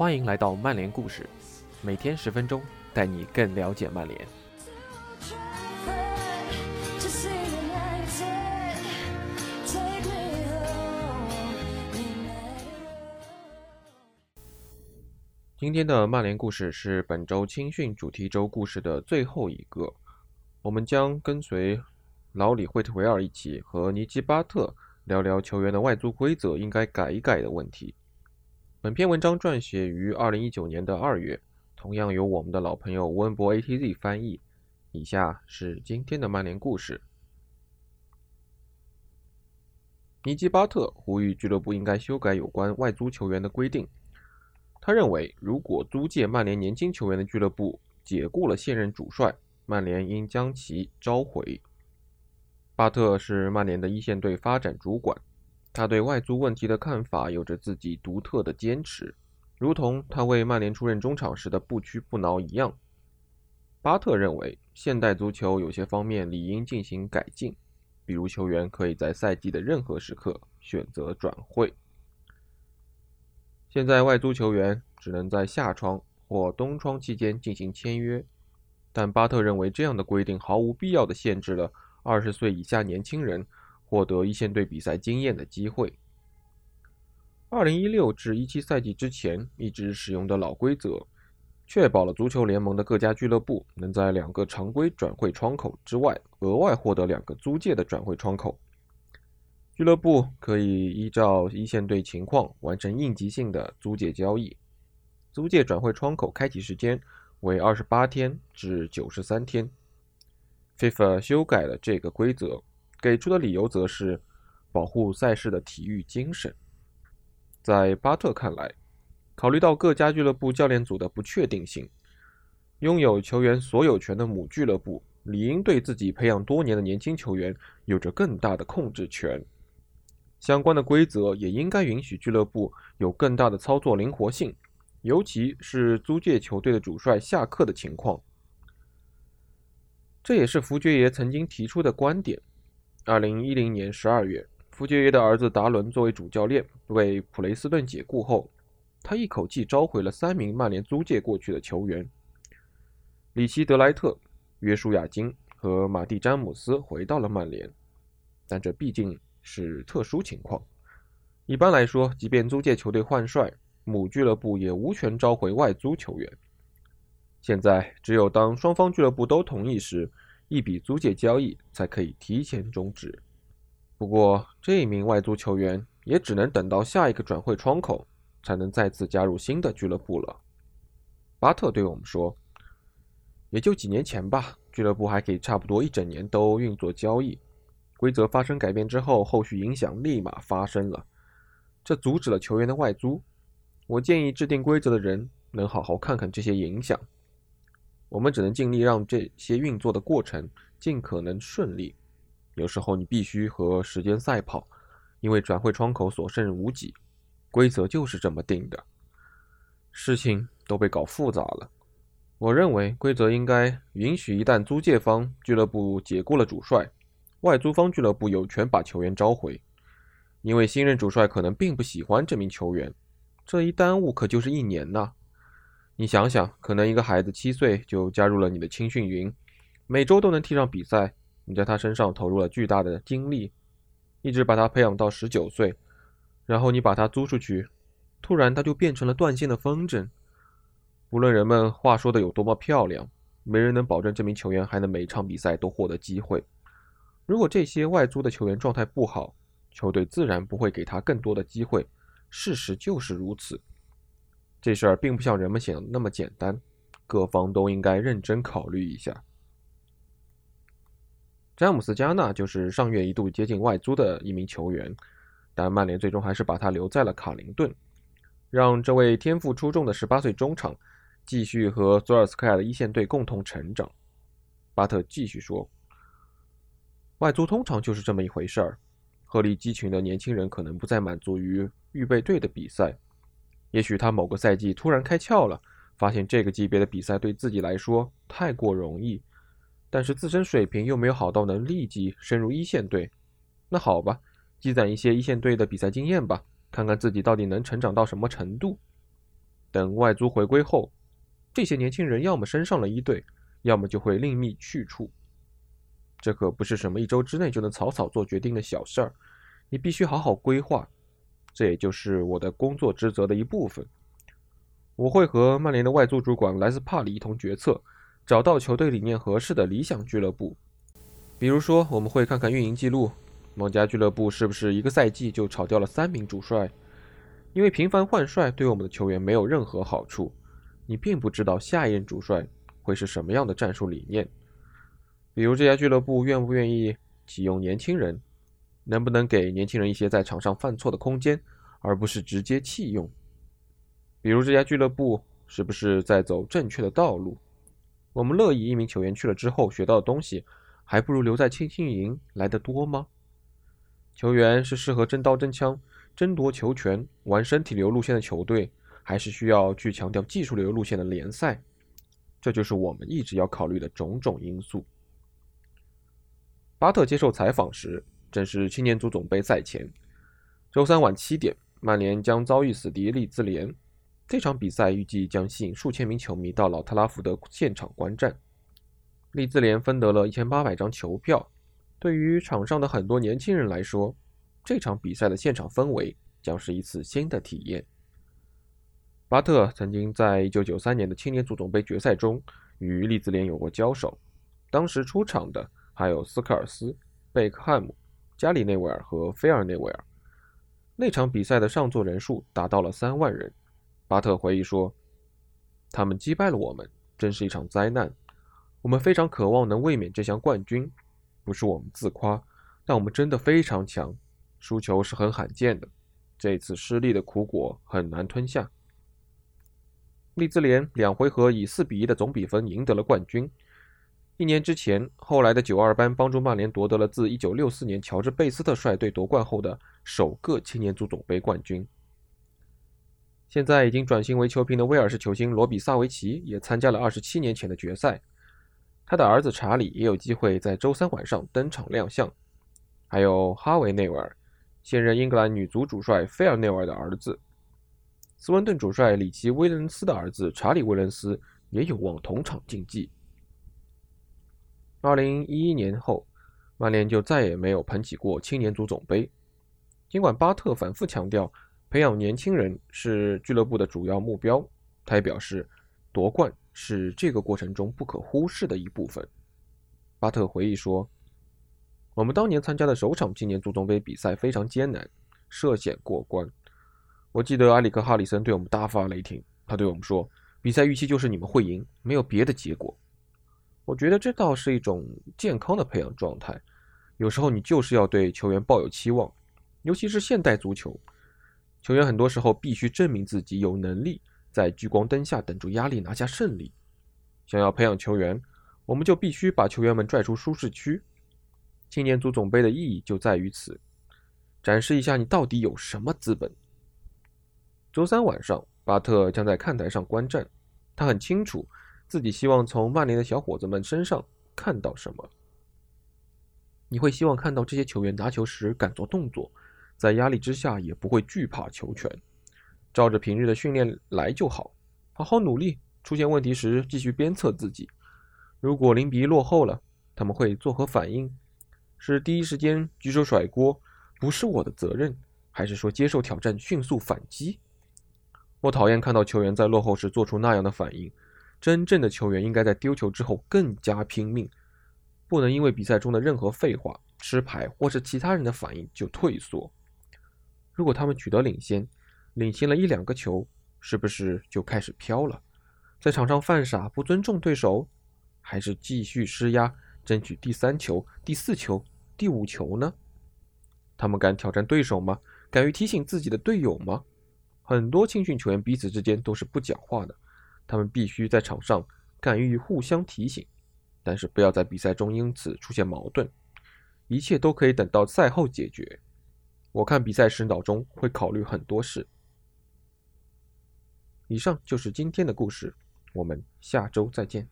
欢迎来到曼联故事，每天十分钟，带你更了解曼联。今天的曼联故事是本周青训主题周故事的最后一个，我们将跟随老李惠特维尔一起和尼基巴特聊聊球员的外租规则应该改一改的问题。本篇文章撰写于二零一九年的二月，同样由我们的老朋友温博 ATZ 翻译。以下是今天的曼联故事。尼基巴特呼吁俱乐部应该修改有关外租球员的规定。他认为，如果租借曼联年轻球员的俱乐部解雇了现任主帅，曼联应将其召回。巴特是曼联的一线队发展主管。他对外租问题的看法有着自己独特的坚持，如同他为曼联出任中场时的不屈不挠一样。巴特认为，现代足球有些方面理应进行改进，比如球员可以在赛季的任何时刻选择转会。现在外租球员只能在夏窗或冬窗期间进行签约，但巴特认为这样的规定毫无必要的限制了二十岁以下年轻人。获得一线队比赛经验的机会。二零一六至一七赛季之前一直使用的老规则，确保了足球联盟的各家俱乐部能在两个常规转会窗口之外，额外获得两个租借的转会窗口。俱乐部可以依照一线队情况完成应急性的租借交易。租借转会窗口开启时间为二十八天至九十三天。FIFA 修改了这个规则。给出的理由则是保护赛事的体育精神。在巴特看来，考虑到各家俱乐部教练组的不确定性，拥有球员所有权的母俱乐部理应对自己培养多年的年轻球员有着更大的控制权。相关的规则也应该允许俱乐部有更大的操作灵活性，尤其是租借球队的主帅下课的情况。这也是福爵爷曾经提出的观点。二零一零年十二月，福爵爷的儿子达伦作为主教练为普雷斯顿解雇后，他一口气召回了三名曼联租借过去的球员：里奇·德莱特、约书亚·金和马蒂·詹姆斯回到了曼联。但这毕竟是特殊情况。一般来说，即便租借球队换帅，母俱乐部也无权召回外租球员。现在，只有当双方俱乐部都同意时。一笔租借交易才可以提前终止。不过，这名外租球员也只能等到下一个转会窗口才能再次加入新的俱乐部了。巴特对我们说：“也就几年前吧，俱乐部还可以差不多一整年都运作交易。规则发生改变之后，后续影响立马发生了，这阻止了球员的外租。我建议制定规则的人能好好看看这些影响。”我们只能尽力让这些运作的过程尽可能顺利。有时候你必须和时间赛跑，因为转会窗口所剩无几。规则就是这么定的。事情都被搞复杂了。我认为规则应该允许，一旦租借方俱乐部解雇了主帅，外租方俱乐部有权把球员召回，因为新任主帅可能并不喜欢这名球员。这一耽误可就是一年呐。你想想，可能一个孩子七岁就加入了你的青训营，每周都能踢上比赛。你在他身上投入了巨大的精力，一直把他培养到十九岁，然后你把他租出去，突然他就变成了断线的风筝。无论人们话说的有多么漂亮，没人能保证这名球员还能每场比赛都获得机会。如果这些外租的球员状态不好，球队自然不会给他更多的机会。事实就是如此。这事儿并不像人们想的那么简单，各方都应该认真考虑一下。詹姆斯·加纳就是上月一度接近外租的一名球员，但曼联最终还是把他留在了卡林顿，让这位天赋出众的18岁中场继续和索尔斯克亚的一线队共同成长。巴特继续说：“外租通常就是这么一回事儿，鹤立鸡群的年轻人可能不再满足于预备队的比赛。”也许他某个赛季突然开窍了，发现这个级别的比赛对自己来说太过容易，但是自身水平又没有好到能立即升入一线队。那好吧，积攒一些一线队的比赛经验吧，看看自己到底能成长到什么程度。等外租回归后，这些年轻人要么升上了一队，要么就会另觅去处。这可不是什么一周之内就能草草做决定的小事儿，你必须好好规划。这也就是我的工作职责的一部分。我会和曼联的外租主管莱斯帕里一同决策，找到球队理念合适的理想俱乐部。比如说，我们会看看运营记录，某家俱乐部是不是一个赛季就炒掉了三名主帅？因为频繁换帅对我们的球员没有任何好处。你并不知道下一任主帅会是什么样的战术理念。比如这家俱乐部愿不愿意启用年轻人，能不能给年轻人一些在场上犯错的空间，而不是直接弃用？比如这家俱乐部是不是在走正确的道路？我们乐意一名球员去了之后学到的东西，还不如留在青青营来得多吗？球员是适合真刀真枪、争夺球权、玩身体流路线的球队，还是需要去强调技术流路线的联赛？这就是我们一直要考虑的种种因素。巴特接受采访时，正是青年足总杯赛前，周三晚七点，曼联将遭遇死敌利兹联。这场比赛预计将吸引数千名球迷到老特拉福德现场观战。利兹联分得了一千八百张球票。对于场上的很多年轻人来说，这场比赛的现场氛围将是一次新的体验。巴特曾经在1993年的青年足总杯决赛中与利兹联有过交手，当时出场的还有斯科尔斯、贝克汉姆、加里内维尔和菲尔内维尔。那场比赛的上座人数达到了三万人。巴特回忆说：“他们击败了我们，真是一场灾难。我们非常渴望能卫冕这项冠军，不是我们自夸，但我们真的非常强。输球是很罕见的，这次失利的苦果很难吞下。”利兹联两回合以四比一的总比分赢得了冠军。一年之前，后来的九二班帮助曼联夺得了自一九六四年乔治贝斯特率队夺冠后的首个青年足总杯冠军。现在已经转型为球评的威尔士球星罗比萨维奇也参加了二十七年前的决赛，他的儿子查理也有机会在周三晚上登场亮相，还有哈维内维尔，现任英格兰女足主帅菲尔内维尔的儿子，斯温顿主帅里奇威廉斯的儿子查理威廉斯也有望同场竞技。二零一一年后，曼联就再也没有捧起过青年足总杯，尽管巴特反复强调。培养年轻人是俱乐部的主要目标。他也表示，夺冠是这个过程中不可忽视的一部分。巴特回忆说：“我们当年参加的首场青年足总杯比赛非常艰难，涉险过关。我记得埃里克·哈里森对我们大发雷霆，他对我们说：‘比赛预期就是你们会赢，没有别的结果。’我觉得这倒是一种健康的培养状态。有时候你就是要对球员抱有期望，尤其是现代足球。”球员很多时候必须证明自己有能力在聚光灯下等住压力拿下胜利。想要培养球员，我们就必须把球员们拽出舒适区。青年足总杯的意义就在于此，展示一下你到底有什么资本。周三晚上，巴特将在看台上观战。他很清楚自己希望从曼联的小伙子们身上看到什么。你会希望看到这些球员拿球时敢做动作。在压力之下也不会惧怕球权，照着平日的训练来就好，好好努力。出现问题时继续鞭策自己。如果零比一落后了，他们会作何反应？是第一时间举手甩锅，不是我的责任，还是说接受挑战，迅速反击？我讨厌看到球员在落后时做出那样的反应。真正的球员应该在丢球之后更加拼命，不能因为比赛中的任何废话、吃牌或是其他人的反应就退缩。如果他们取得领先，领先了一两个球，是不是就开始飘了？在场上犯傻，不尊重对手，还是继续施压，争取第三球、第四球、第五球呢？他们敢挑战对手吗？敢于提醒自己的队友吗？很多青训球员彼此之间都是不讲话的，他们必须在场上敢于互相提醒，但是不要在比赛中因此出现矛盾，一切都可以等到赛后解决。我看比赛时脑中会考虑很多事。以上就是今天的故事，我们下周再见。